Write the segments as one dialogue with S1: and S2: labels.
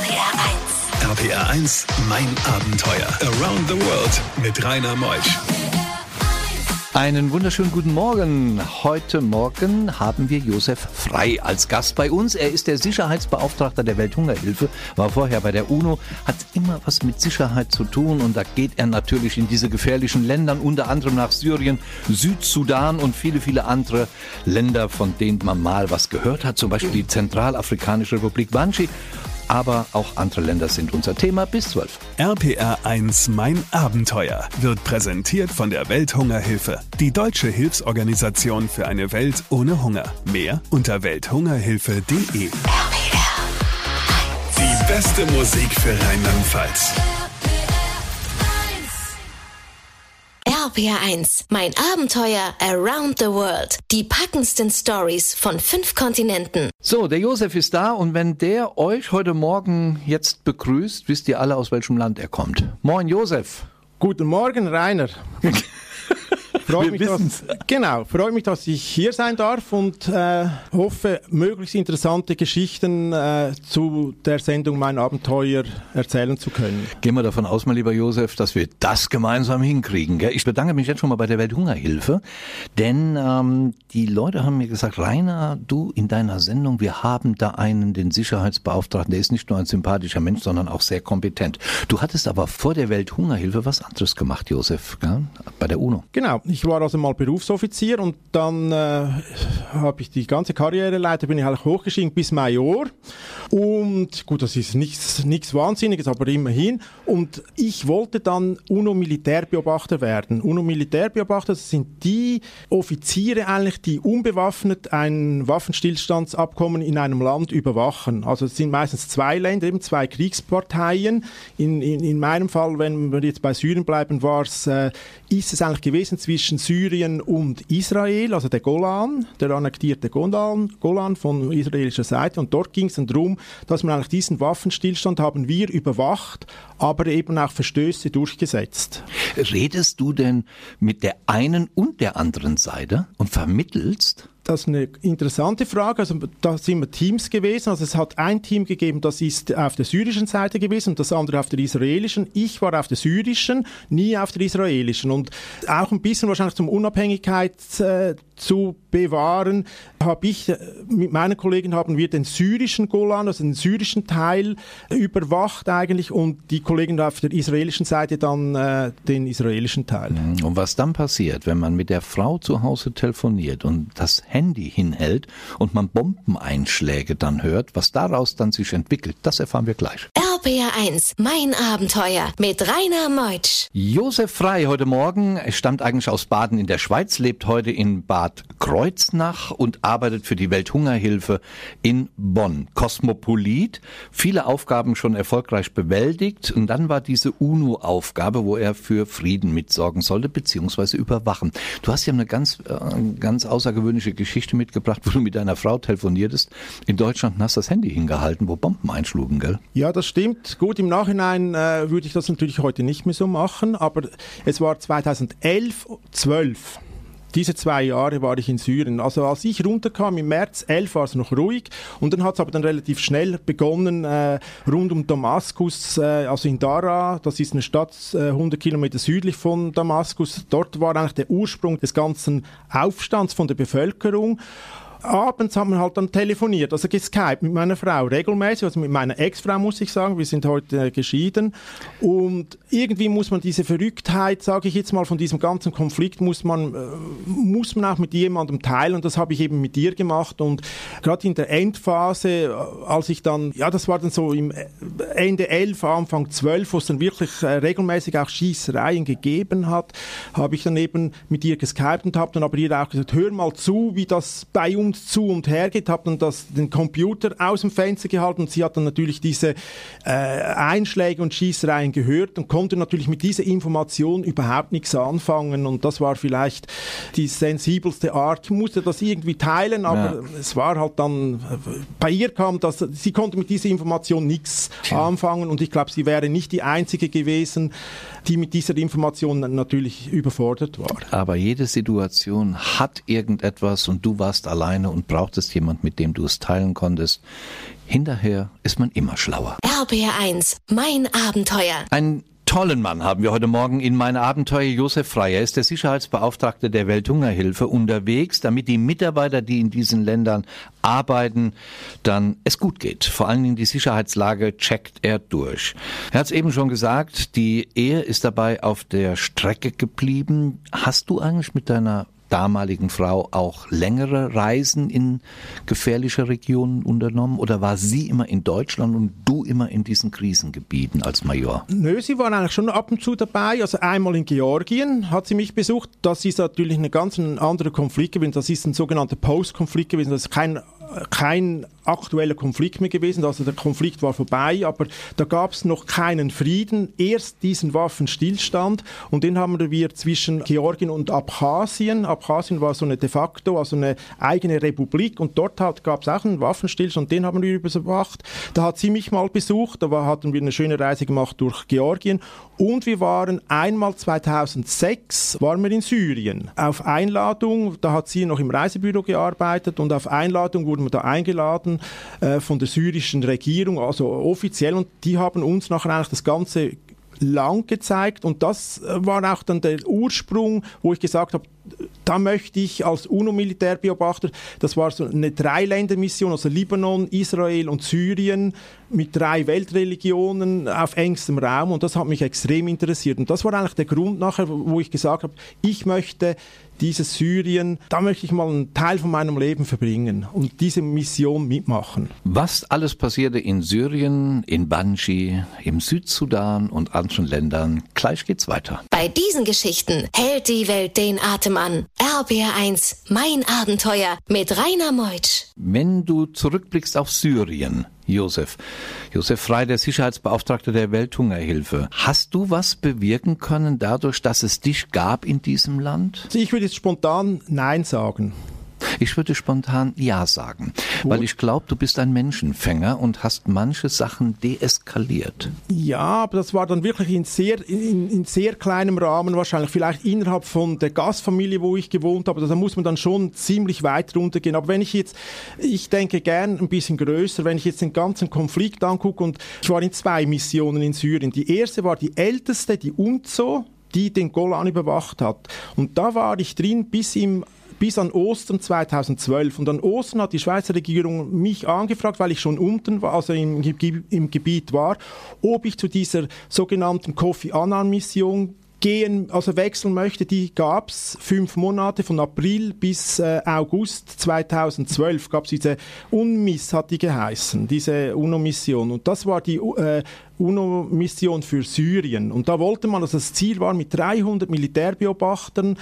S1: RPR 1. RPR 1, mein Abenteuer. Around the World mit Rainer Meusch.
S2: Einen wunderschönen guten Morgen. Heute Morgen haben wir Josef Frei als Gast bei uns. Er ist der Sicherheitsbeauftragter der Welthungerhilfe, war vorher bei der UNO, hat immer was mit Sicherheit zu tun und da geht er natürlich in diese gefährlichen Länder, unter anderem nach Syrien, Südsudan und viele, viele andere Länder, von denen man mal was gehört hat, zum Beispiel die Zentralafrikanische Republik Banchi aber auch andere Länder sind unser Thema bis 12.
S1: RPR 1 Mein Abenteuer wird präsentiert von der Welthungerhilfe, die deutsche Hilfsorganisation für eine Welt ohne Hunger. Mehr unter welthungerhilfe.de. Die beste Musik für Rheinland-Pfalz.
S3: RPR1, mein Abenteuer Around the World. Die packendsten Stories von fünf Kontinenten.
S2: So, der Josef ist da und wenn der euch heute Morgen jetzt begrüßt, wisst ihr alle, aus welchem Land er kommt. Moin, Josef.
S4: Guten Morgen, Rainer. Freut mich, dass, genau, freut mich, dass ich hier sein darf und äh, hoffe, möglichst interessante Geschichten äh, zu der Sendung Mein Abenteuer erzählen zu können.
S2: Gehen wir davon aus, mein lieber Josef, dass wir das gemeinsam hinkriegen. Gell? Ich bedanke mich jetzt schon mal bei der Welthungerhilfe, denn ähm, die Leute haben mir gesagt, Rainer, du in deiner Sendung, wir haben da einen, den Sicherheitsbeauftragten, der ist nicht nur ein sympathischer Mensch, sondern auch sehr kompetent. Du hattest aber vor der Welthungerhilfe was anderes gemacht, Josef, gell? bei der UNO.
S4: Genau, ich war also mal Berufsoffizier und dann äh, habe ich die ganze Karriereleiter, bin ich eigentlich hochgestiegen bis Major. Und gut, das ist nichts, nichts Wahnsinniges, aber immerhin. Und ich wollte dann UNO-Militärbeobachter werden. UNO-Militärbeobachter, sind die Offiziere eigentlich, die unbewaffnet ein Waffenstillstandsabkommen in einem Land überwachen. Also es sind meistens zwei Länder, eben zwei Kriegsparteien. In, in, in meinem Fall, wenn wir jetzt bei Syrien bleiben, war es, äh, ist es eigentlich gewesen zwischen Syrien und Israel, also der Golan, der annektierte Golan, Golan von israelischer Seite. Und dort ging es dann darum, dass man eigentlich diesen Waffenstillstand haben wir überwacht, aber eben auch Verstöße durchgesetzt.
S2: Redest du denn mit der einen und der anderen Seite und vermittelst?
S4: Das ist eine interessante Frage. Also da sind wir Teams gewesen. Also es hat ein Team gegeben, das ist auf der syrischen Seite gewesen und das andere auf der israelischen. Ich war auf der syrischen, nie auf der israelischen. Und auch ein bisschen wahrscheinlich zum Unabhängigkeit äh, zu bewahren, habe ich äh, mit meinen Kollegen haben wir den syrischen Golan, also den syrischen Teil überwacht eigentlich und die Kollegen auf der israelischen Seite dann äh, den israelischen Teil.
S2: Mhm. Und was dann passiert, wenn man mit der Frau zu Hause telefoniert und das Handy hinhält und man Bombeneinschläge dann hört, was daraus dann sich entwickelt, das erfahren wir gleich.
S3: RPR1, mein Abenteuer mit Rainer Meutsch.
S2: Josef Frei heute Morgen, er stammt eigentlich aus Baden in der Schweiz, lebt heute in Bad Kreuznach und arbeitet für die Welthungerhilfe in Bonn. Kosmopolit, viele Aufgaben schon erfolgreich bewältigt und dann war diese UNO-Aufgabe, wo er für Frieden mitsorgen sollte, beziehungsweise überwachen. Du hast ja eine ganz, äh, ganz außergewöhnliche Geschichte mitgebracht, wo du mit deiner Frau telefoniertest. In Deutschland hast du das Handy hingehalten, wo Bomben einschlugen, gell?
S4: Ja, das stimmt. Gut, im Nachhinein äh, würde ich das natürlich heute nicht mehr so machen, aber es war 2011, 12. Diese zwei Jahre war ich in Syrien. Also als ich runterkam im März 11 war es noch ruhig und dann hat es aber dann relativ schnell begonnen äh, rund um Damaskus, äh, also in Dara, das ist eine Stadt äh, 100 Kilometer südlich von Damaskus. Dort war eigentlich der Ursprung des ganzen Aufstands von der Bevölkerung abends haben wir halt dann telefoniert, also geskypt mit meiner Frau regelmäßig, also mit meiner Ex-Frau muss ich sagen, wir sind heute äh, geschieden. Und irgendwie muss man diese Verrücktheit, sage ich jetzt mal, von diesem ganzen Konflikt muss man, äh, muss man auch mit jemandem teilen. Und das habe ich eben mit dir gemacht. Und gerade in der Endphase, äh, als ich dann, ja das war dann so im Ende 11, Anfang 12, wo es dann wirklich regelmäßig auch Schießereien gegeben hat, habe ich dann eben mit dir geskypt und habe dann aber ihr auch gesagt, hör mal zu, wie das bei uns und zu und her geht, habe dann das, den Computer aus dem Fenster gehalten und sie hat dann natürlich diese äh, Einschläge und Schießereien gehört und konnte natürlich mit dieser Information überhaupt nichts anfangen und das war vielleicht die sensibelste Art. Ich musste das irgendwie teilen, aber ja. es war halt dann, bei ihr kam das, sie konnte mit dieser Information nichts anfangen und ich glaube, sie wäre nicht die Einzige gewesen, die mit dieser Information natürlich überfordert war.
S2: Aber jede Situation hat irgendetwas und du warst allein alleine und brauchtest jemand, mit dem du es teilen konntest. Hinterher ist man immer schlauer.
S3: RBR1, mein Abenteuer.
S2: Ein tollen Mann haben wir heute Morgen in mein Abenteuer Josef Frey. Er ist der Sicherheitsbeauftragte der Welthungerhilfe unterwegs, damit die Mitarbeiter, die in diesen Ländern arbeiten, dann es gut geht. Vor allen Dingen die Sicherheitslage checkt er durch. Er hat es eben schon gesagt, die Ehe ist dabei auf der Strecke geblieben. Hast du eigentlich mit deiner damaligen Frau auch längere Reisen in gefährliche Regionen unternommen oder war sie immer in Deutschland und du immer in diesen Krisengebieten als Major?
S4: Nö, sie war eigentlich schon ab und zu dabei. Also einmal in Georgien hat sie mich besucht. Das ist natürlich ein ganz anderer Konflikt gewesen. Das ist ein sogenannter Post-Konflikt gewesen. Das ist kein kein aktueller Konflikt mehr gewesen. Also der Konflikt war vorbei, aber da gab es noch keinen Frieden. Erst diesen Waffenstillstand und den haben wir zwischen Georgien und Abchasien. Abchasien war so eine de facto, also eine eigene Republik und dort gab es auch einen Waffenstillstand, den haben wir überwacht. Da hat sie mich mal besucht, da war, hatten wir eine schöne Reise gemacht durch Georgien und wir waren einmal 2006 waren wir in Syrien auf Einladung. Da hat sie noch im Reisebüro gearbeitet und auf Einladung wurden wir da eingeladen äh, von der syrischen Regierung, also offiziell. Und die haben uns nachher eigentlich das ganze lang gezeigt. Und das äh, war auch dann der Ursprung, wo ich gesagt habe, da möchte ich als UNO-Militärbeobachter, das war so eine Dreiländermission, also Libanon, Israel und Syrien mit drei Weltreligionen auf engstem Raum. Und das hat mich extrem interessiert. Und das war eigentlich der Grund nachher, wo ich gesagt habe, ich möchte dieses Syrien, da möchte ich mal einen Teil von meinem Leben verbringen und diese Mission mitmachen.
S2: Was alles passierte in Syrien, in Banji, im Südsudan und anderen Ländern, gleich geht's weiter.
S3: Bei diesen Geschichten hält die Welt den Atem an. RBR1, mein Abenteuer mit Rainer Meutsch.
S2: Wenn du zurückblickst auf Syrien, Josef. Josef Frei, der Sicherheitsbeauftragte der Welthungerhilfe. Hast du was bewirken können dadurch, dass es dich gab in diesem Land?
S4: Ich würde jetzt spontan Nein sagen.
S2: Ich würde spontan Ja sagen, Gut. weil ich glaube, du bist ein Menschenfänger und hast manche Sachen deeskaliert.
S4: Ja, aber das war dann wirklich in sehr, in, in sehr kleinem Rahmen wahrscheinlich, vielleicht innerhalb von der Gastfamilie, wo ich gewohnt habe. Da muss man dann schon ziemlich weit runtergehen. Aber wenn ich jetzt, ich denke gern ein bisschen größer, wenn ich jetzt den ganzen Konflikt angucke und ich war in zwei Missionen in Syrien. Die erste war die älteste, die UNZO, die den Golan überwacht hat. Und da war ich drin bis im bis an Ostern 2012. Und an Ostern hat die Schweizer Regierung mich angefragt, weil ich schon unten war, also im, im Gebiet war, ob ich zu dieser sogenannten Kofi Annan-Mission gehen, also wechseln möchte, die gab's fünf Monate von April bis äh, August 2012 gab's diese UNMIS, hat die geheißen, diese UNO-Mission. Und das war die äh, UNO-Mission für Syrien. Und da wollte man, also das Ziel war, mit 300 Militärbeobachtern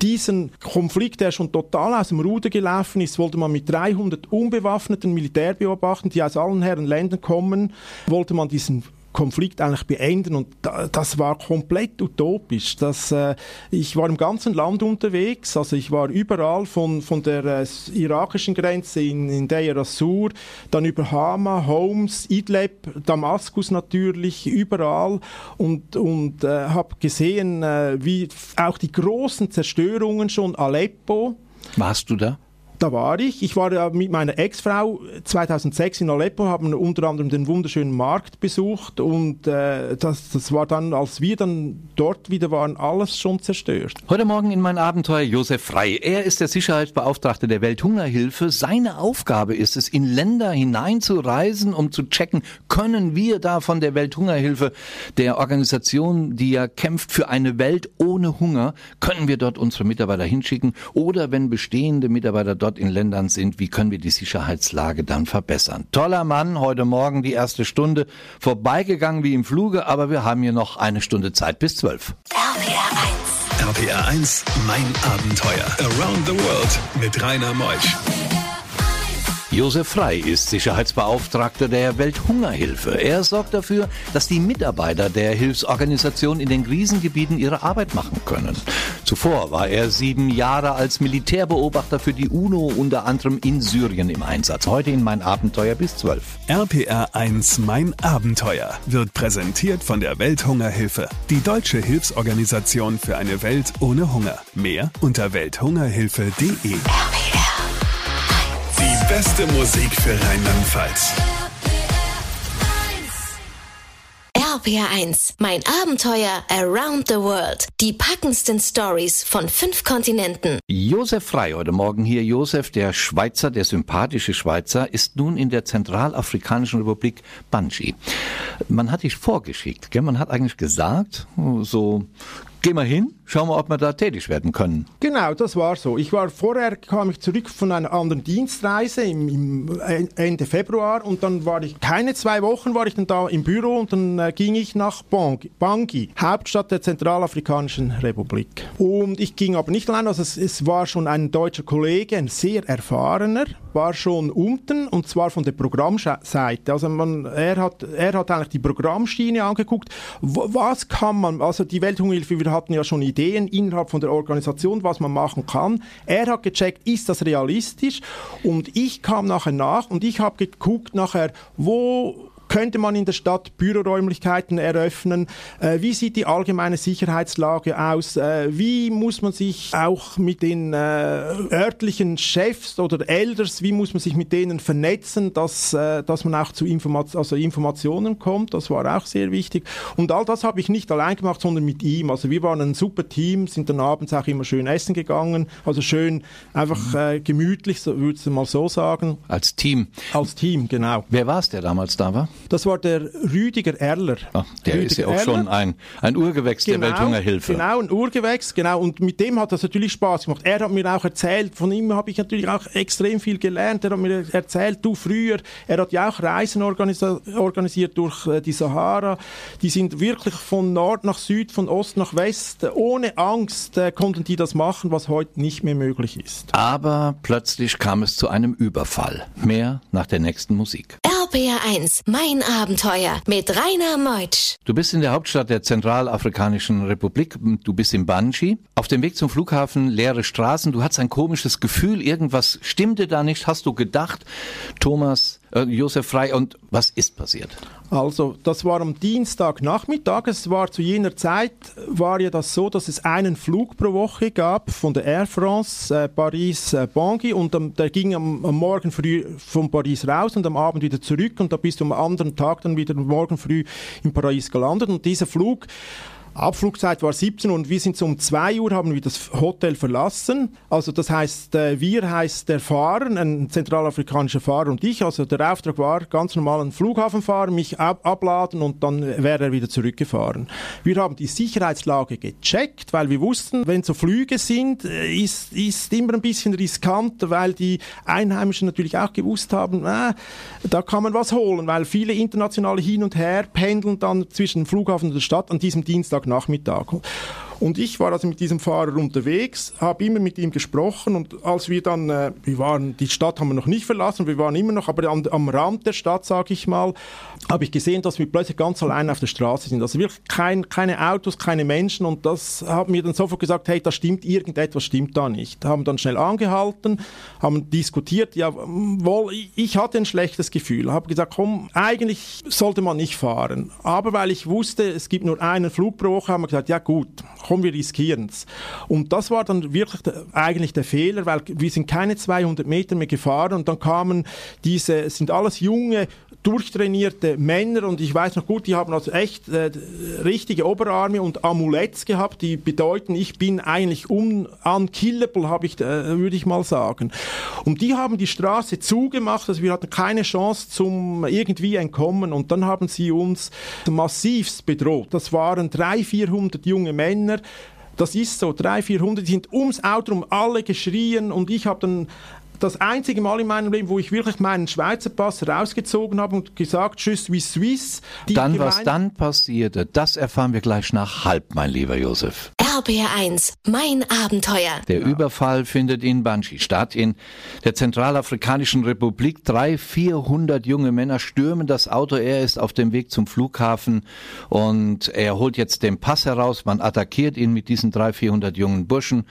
S4: diesen Konflikt, der schon total aus dem Ruder gelaufen ist, wollte man mit 300 unbewaffneten Militärbeobachtern, die aus allen Herren Ländern kommen, wollte man diesen Konflikt eigentlich beenden und das war komplett utopisch. Das, äh, ich war im ganzen Land unterwegs, also ich war überall von, von der äh, irakischen Grenze in, in Deir Assur, dann über Hama, Homs, Idlib, Damaskus natürlich, überall und, und äh, habe gesehen, äh, wie auch die großen Zerstörungen schon Aleppo.
S2: Warst du da?
S4: Da war ich. Ich war ja mit meiner Ex-Frau 2006 in Aleppo, haben unter anderem den wunderschönen Markt besucht und äh, das, das war dann, als wir dann dort wieder waren, alles schon zerstört.
S2: Heute Morgen in mein Abenteuer Josef Frei. Er ist der Sicherheitsbeauftragte der Welthungerhilfe. Seine Aufgabe ist es, in Länder hineinzureisen, um zu checken, können wir da von der Welthungerhilfe, der Organisation, die ja kämpft für eine Welt ohne Hunger, können wir dort unsere Mitarbeiter hinschicken oder wenn bestehende Mitarbeiter dort in Ländern sind, wie können wir die Sicherheitslage dann verbessern. Toller Mann, heute Morgen die erste Stunde vorbeigegangen wie im Fluge, aber wir haben hier noch eine Stunde Zeit bis zwölf.
S1: RPR 1. RPR 1, mein Abenteuer. Around the World mit Rainer Meusch.
S2: Josef Frei ist Sicherheitsbeauftragter der Welthungerhilfe. Er sorgt dafür, dass die Mitarbeiter der Hilfsorganisation in den Krisengebieten ihre Arbeit machen können. Zuvor war er sieben Jahre als Militärbeobachter für die UNO unter anderem in Syrien im Einsatz. Heute in mein Abenteuer bis zwölf.
S1: RPR 1 Mein Abenteuer wird präsentiert von der Welthungerhilfe, die deutsche Hilfsorganisation für eine Welt ohne Hunger. Mehr unter welthungerhilfe.de. RPR beste Musik für Rheinland-Pfalz.
S3: RPR1, mein Abenteuer around the world. Die packendsten Stories von fünf Kontinenten.
S2: Josef Frei heute Morgen hier. Josef, der Schweizer, der sympathische Schweizer, ist nun in der Zentralafrikanischen Republik Banji. Man hat dich vorgeschickt, gell? man hat eigentlich gesagt, so Geh mal hin, schau mal, ob wir da tätig werden können.
S4: Genau, das war so. Ich war vorher, kam ich zurück von einer anderen Dienstreise im, im Ende Februar und dann war ich, keine zwei Wochen war ich dann da im Büro und dann äh, ging ich nach Bangui, Bangui, Hauptstadt der Zentralafrikanischen Republik. Und ich ging aber nicht allein, also es, es war schon ein deutscher Kollege, ein sehr erfahrener, war schon unten und zwar von der Programmseite. Also man, er, hat, er hat eigentlich die Programmschiene angeguckt. Was kann man, also die Welthungerhilfe, wir hatten ja schon Ideen innerhalb von der Organisation, was man machen kann. Er hat gecheckt, ist das realistisch? Und ich kam nachher nach und ich habe geguckt nachher, wo könnte man in der Stadt Büroräumlichkeiten eröffnen? Äh, wie sieht die allgemeine Sicherheitslage aus? Äh, wie muss man sich auch mit den äh, örtlichen Chefs oder Elders, wie muss man sich mit denen vernetzen, dass, äh, dass man auch zu Informat also Informationen kommt? Das war auch sehr wichtig. Und all das habe ich nicht allein gemacht, sondern mit ihm. Also wir waren ein super Team, sind dann abends auch immer schön essen gegangen. Also schön einfach äh, gemütlich, so, würde ich mal so sagen.
S2: Als Team?
S4: Als Team, genau.
S2: Wer war es, der damals da war?
S4: Das war der Rüdiger Erler.
S2: Ach, der
S4: Rüdiger
S2: ist ja auch Erler. schon ein, ein Urgewächs genau, der Welthungerhilfe.
S4: Genau, ein Urgewächs, genau. Und mit dem hat das natürlich Spaß gemacht. Er hat mir auch erzählt, von ihm habe ich natürlich auch extrem viel gelernt. Er hat mir erzählt, du früher, er hat ja auch Reisen organisiert durch äh, die Sahara. Die sind wirklich von Nord nach Süd, von Ost nach West. Ohne Angst äh, konnten die das machen, was heute nicht mehr möglich ist.
S2: Aber plötzlich kam es zu einem Überfall. Mehr nach der nächsten Musik.
S3: RPR1, mein Abenteuer mit Rainer Meutsch.
S2: Du bist in der Hauptstadt der Zentralafrikanischen Republik. Du bist in Banji. Auf dem Weg zum Flughafen, leere Straßen. Du hattest ein komisches Gefühl. Irgendwas stimmte da nicht. Hast du gedacht, Thomas, Josef Frei, und was ist passiert?
S4: Also, das war am Dienstagnachmittag. Es war zu jener Zeit, war ja das so, dass es einen Flug pro Woche gab von der Air France äh, Paris-Bangui äh, und am, der ging am, am, Morgen früh von Paris raus und am Abend wieder zurück und da bist du am anderen Tag dann wieder morgen früh in Paris gelandet und dieser Flug Abflugzeit war 17 und wir sind so um 2 Uhr haben wir das Hotel verlassen. Also das heißt, äh, wir heißt der Fahrer, ein zentralafrikanischer Fahrer und ich. Also der Auftrag war ganz normal ein Flughafenfahrer, mich ab abladen und dann wäre er wieder zurückgefahren. Wir haben die Sicherheitslage gecheckt, weil wir wussten, wenn so Flüge sind, äh, ist, ist immer ein bisschen riskant, weil die Einheimischen natürlich auch gewusst haben, äh, da kann man was holen, weil viele internationale hin und her pendeln dann zwischen dem Flughafen und der Stadt an diesem Dienstag Nachmittag. Und ich war also mit diesem Fahrer unterwegs, habe immer mit ihm gesprochen und als wir dann, äh, wir waren, die Stadt haben wir noch nicht verlassen, wir waren immer noch, aber an, am Rand der Stadt, sage ich mal, habe ich gesehen, dass wir plötzlich ganz allein auf der Straße sind. Also wirklich kein, keine Autos, keine Menschen und das haben mir dann sofort gesagt, hey, da stimmt irgendetwas, stimmt da nicht. Haben dann schnell angehalten, haben diskutiert, ja, wohl, ich hatte ein schlechtes Gefühl, habe gesagt, komm, eigentlich sollte man nicht fahren. Aber weil ich wusste, es gibt nur einen Flug pro Woche, haben wir gesagt, ja gut, komm, wir riskieren es. Und das war dann wirklich eigentlich der Fehler, weil wir sind keine 200 Meter mehr gefahren und dann kamen diese, es sind alles junge, durchtrainierte Männer. Und ich weiß noch gut, die haben also echt äh, richtige Oberarme und Amuletts gehabt, die bedeuten, ich bin eigentlich unkillable, habe ich, äh, würde ich mal sagen. Und die haben die Straße zugemacht, also wir hatten keine Chance zum irgendwie entkommen. Und dann haben sie uns massivst bedroht. Das waren 300, 400 junge Männer, das ist so, 300, 400, die sind ums Auto rum alle geschrien. Und ich habe dann das einzige Mal in meinem Leben, wo ich wirklich meinen Schweizer Pass rausgezogen habe und gesagt, tschüss wie Swiss.
S2: dann, was dann passierte, das erfahren wir gleich nach halb, mein lieber Josef.
S3: RBR1, mein Abenteuer.
S2: Der ja. Überfall findet in Banchi statt, in der Zentralafrikanischen Republik. Drei, vierhundert junge Männer stürmen das Auto. Er ist auf dem Weg zum Flughafen und er holt jetzt den Pass heraus. Man attackiert ihn mit diesen drei, vierhundert jungen Burschen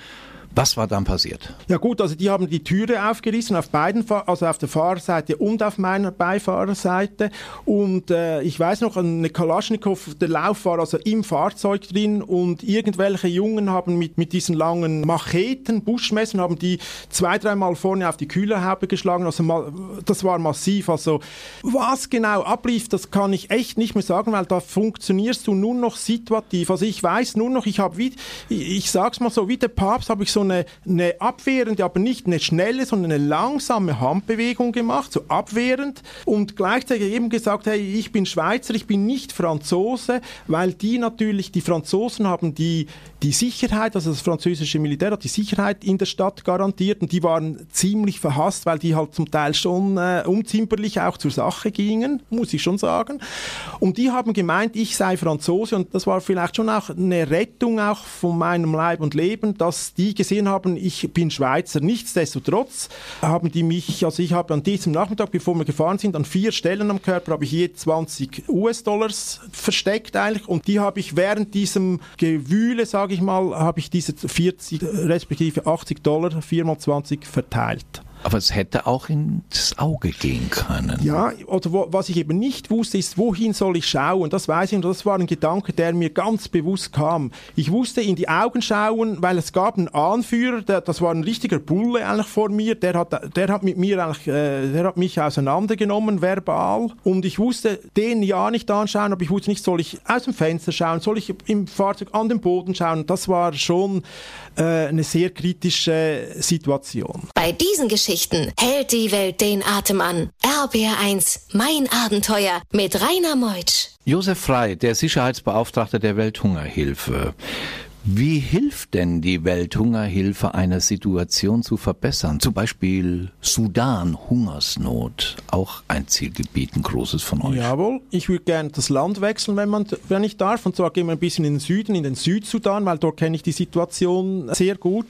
S2: Was war dann passiert?
S4: Ja gut, also die haben die Türe aufgerissen auf beiden, also auf der Fahrerseite und auf meiner Beifahrerseite. Und äh, ich weiß noch, eine Kalaschnikow, der Lauf war also im Fahrzeug drin und irgendwelche Jungen haben mit, mit diesen langen Macheten, Buschmessern, haben die zwei, dreimal vorne auf die Kühlerhaube geschlagen. Also mal, das war massiv. Also was genau ablief, das kann ich echt nicht mehr sagen, weil da funktionierst du nur noch situativ. Also ich weiß nur noch, ich habe wie, ich, ich sag's mal so, wie der Papst habe ich so eine, eine abwehrende, aber nicht eine schnelle, sondern eine langsame Handbewegung gemacht, so abwehrend und gleichzeitig eben gesagt, hey, ich bin Schweizer, ich bin nicht Franzose, weil die natürlich, die Franzosen haben die, die Sicherheit, also das französische Militär hat die Sicherheit in der Stadt garantiert und die waren ziemlich verhasst, weil die halt zum Teil schon äh, unzimperlich auch zur Sache gingen, muss ich schon sagen. Und die haben gemeint, ich sei Franzose und das war vielleicht schon auch eine Rettung auch von meinem Leib und Leben, dass die gesehen gesehen haben, ich bin Schweizer. Nichtsdestotrotz haben die mich, also ich habe an diesem Nachmittag, bevor wir gefahren sind, an vier Stellen am Körper habe ich je 20 US-Dollars versteckt eigentlich und die habe ich während diesem Gewühle, sage ich mal, habe ich diese 40 respektive 80 Dollar, 4 mal 20 verteilt.
S2: Aber es hätte auch ins Auge gehen können.
S4: Ja, oder wo, was ich eben nicht wusste, ist, wohin soll ich schauen? Das weiß ich und das war ein Gedanke, der mir ganz bewusst kam. Ich wusste in die Augen schauen, weil es gab einen Anführer, der, das war ein richtiger Bulle eigentlich vor mir, der hat, der hat mit mir eigentlich, äh, der hat mich auseinandergenommen, verbal. Und ich wusste den ja nicht anschauen, aber ich wusste nicht, soll ich aus dem Fenster schauen, soll ich im Fahrzeug an den Boden schauen? Das war schon äh, eine sehr kritische Situation.
S3: Bei diesen Geschichten hält die Welt den Atem an. RBR1, mein Abenteuer mit Rainer Meutsch.
S2: Josef Frei, der Sicherheitsbeauftragte der Welthungerhilfe. Wie hilft denn die Welthungerhilfe, eine Situation zu verbessern? Zum Beispiel Sudan, Hungersnot, auch ein Zielgebiet, ein großes von euch.
S4: Jawohl, ich würde gerne das Land wechseln, wenn, man, wenn ich darf. Und zwar gehen wir ein bisschen in den Süden, in den Südsudan, weil dort kenne ich die Situation sehr gut.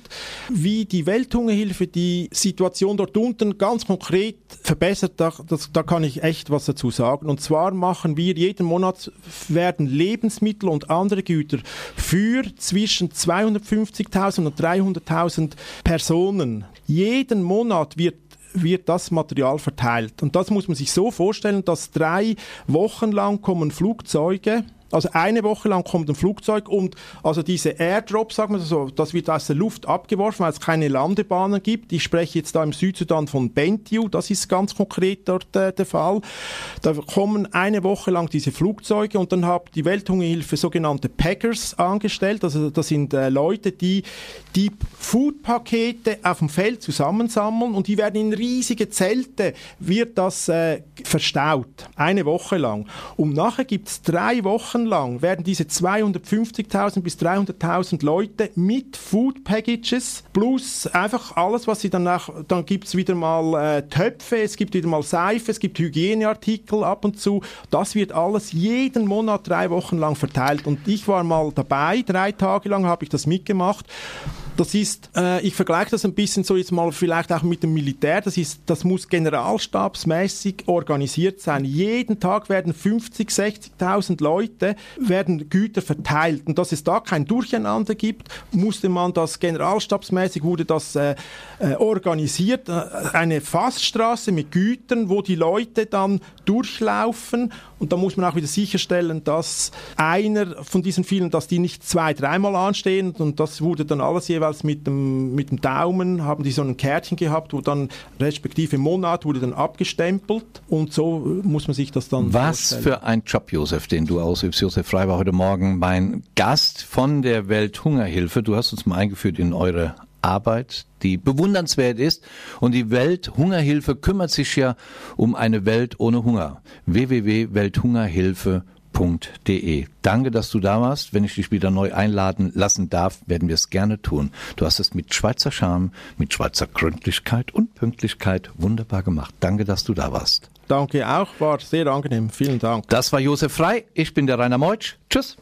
S4: Wie die Welthungerhilfe die Situation dort unten ganz konkret verbessert, da, das, da kann ich echt was dazu sagen. Und zwar machen wir jeden Monat werden Lebensmittel und andere Güter für zwischen zwischen 250.000 und 300.000 Personen. Jeden Monat wird wird das Material verteilt. Und das muss man sich so vorstellen, dass drei Wochen lang kommen Flugzeuge also eine Woche lang kommt ein Flugzeug und also diese Airdrops, sagen wir so, das wird aus der Luft abgeworfen, weil es keine Landebahnen gibt. Ich spreche jetzt da im Südsudan von Bentiu, das ist ganz konkret dort äh, der Fall. Da kommen eine Woche lang diese Flugzeuge und dann hat die Welthungerhilfe sogenannte Packers angestellt. Also das sind äh, Leute, die die Foodpakete auf dem Feld zusammensammeln und die werden in riesige Zelte, wird das äh, verstaut. Eine Woche lang. Und nachher gibt es drei Wochen lang werden diese 250.000 bis 300.000 Leute mit Food Packages plus einfach alles, was sie danach, dann gibt es wieder mal äh, Töpfe, es gibt wieder mal Seife, es gibt Hygieneartikel ab und zu. Das wird alles jeden Monat drei Wochen lang verteilt. Und ich war mal dabei, drei Tage lang habe ich das mitgemacht. Das ist, äh, ich vergleiche das ein bisschen so jetzt mal vielleicht auch mit dem Militär. Das ist, das muss generalstabsmäßig organisiert sein. Jeden Tag werden 50, 60.000 Leute werden Güter verteilt und dass es da kein Durcheinander gibt, musste man das generalstabsmäßig wurde das äh, äh, organisiert. Äh, eine Fassstraße mit Gütern, wo die Leute dann durchlaufen und da muss man auch wieder sicherstellen, dass einer von diesen vielen, dass die nicht zwei, dreimal anstehen und das wurde dann alles jeweils mit dem, mit dem Daumen, haben die so ein Kärtchen gehabt, wo dann respektive Monat wurde dann abgestempelt und so muss man sich das dann
S2: Was vorstellen. für ein Job, Josef, den du ausübst. Josef Frei war heute Morgen mein Gast von der Welthungerhilfe. Du hast uns mal eingeführt in eure Arbeit, die bewundernswert ist. Und die Welthungerhilfe kümmert sich ja um eine Welt ohne Hunger. www.welthungerhilfe.de. Danke, dass du da warst. Wenn ich dich wieder neu einladen lassen darf, werden wir es gerne tun. Du hast es mit Schweizer Charme, mit Schweizer Gründlichkeit und Pünktlichkeit wunderbar gemacht. Danke, dass du da warst.
S4: Danke auch, war sehr angenehm. Vielen Dank.
S2: Das war Josef Frei. Ich bin der Rainer Meutsch. Tschüss.